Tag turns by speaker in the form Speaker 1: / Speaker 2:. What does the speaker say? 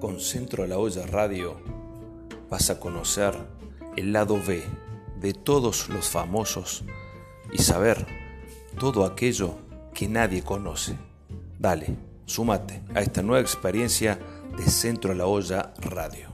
Speaker 1: Con Centro a la Olla Radio vas a conocer el lado B de todos los famosos y saber todo aquello que nadie conoce. Dale, súmate a esta nueva experiencia de Centro a la Olla Radio.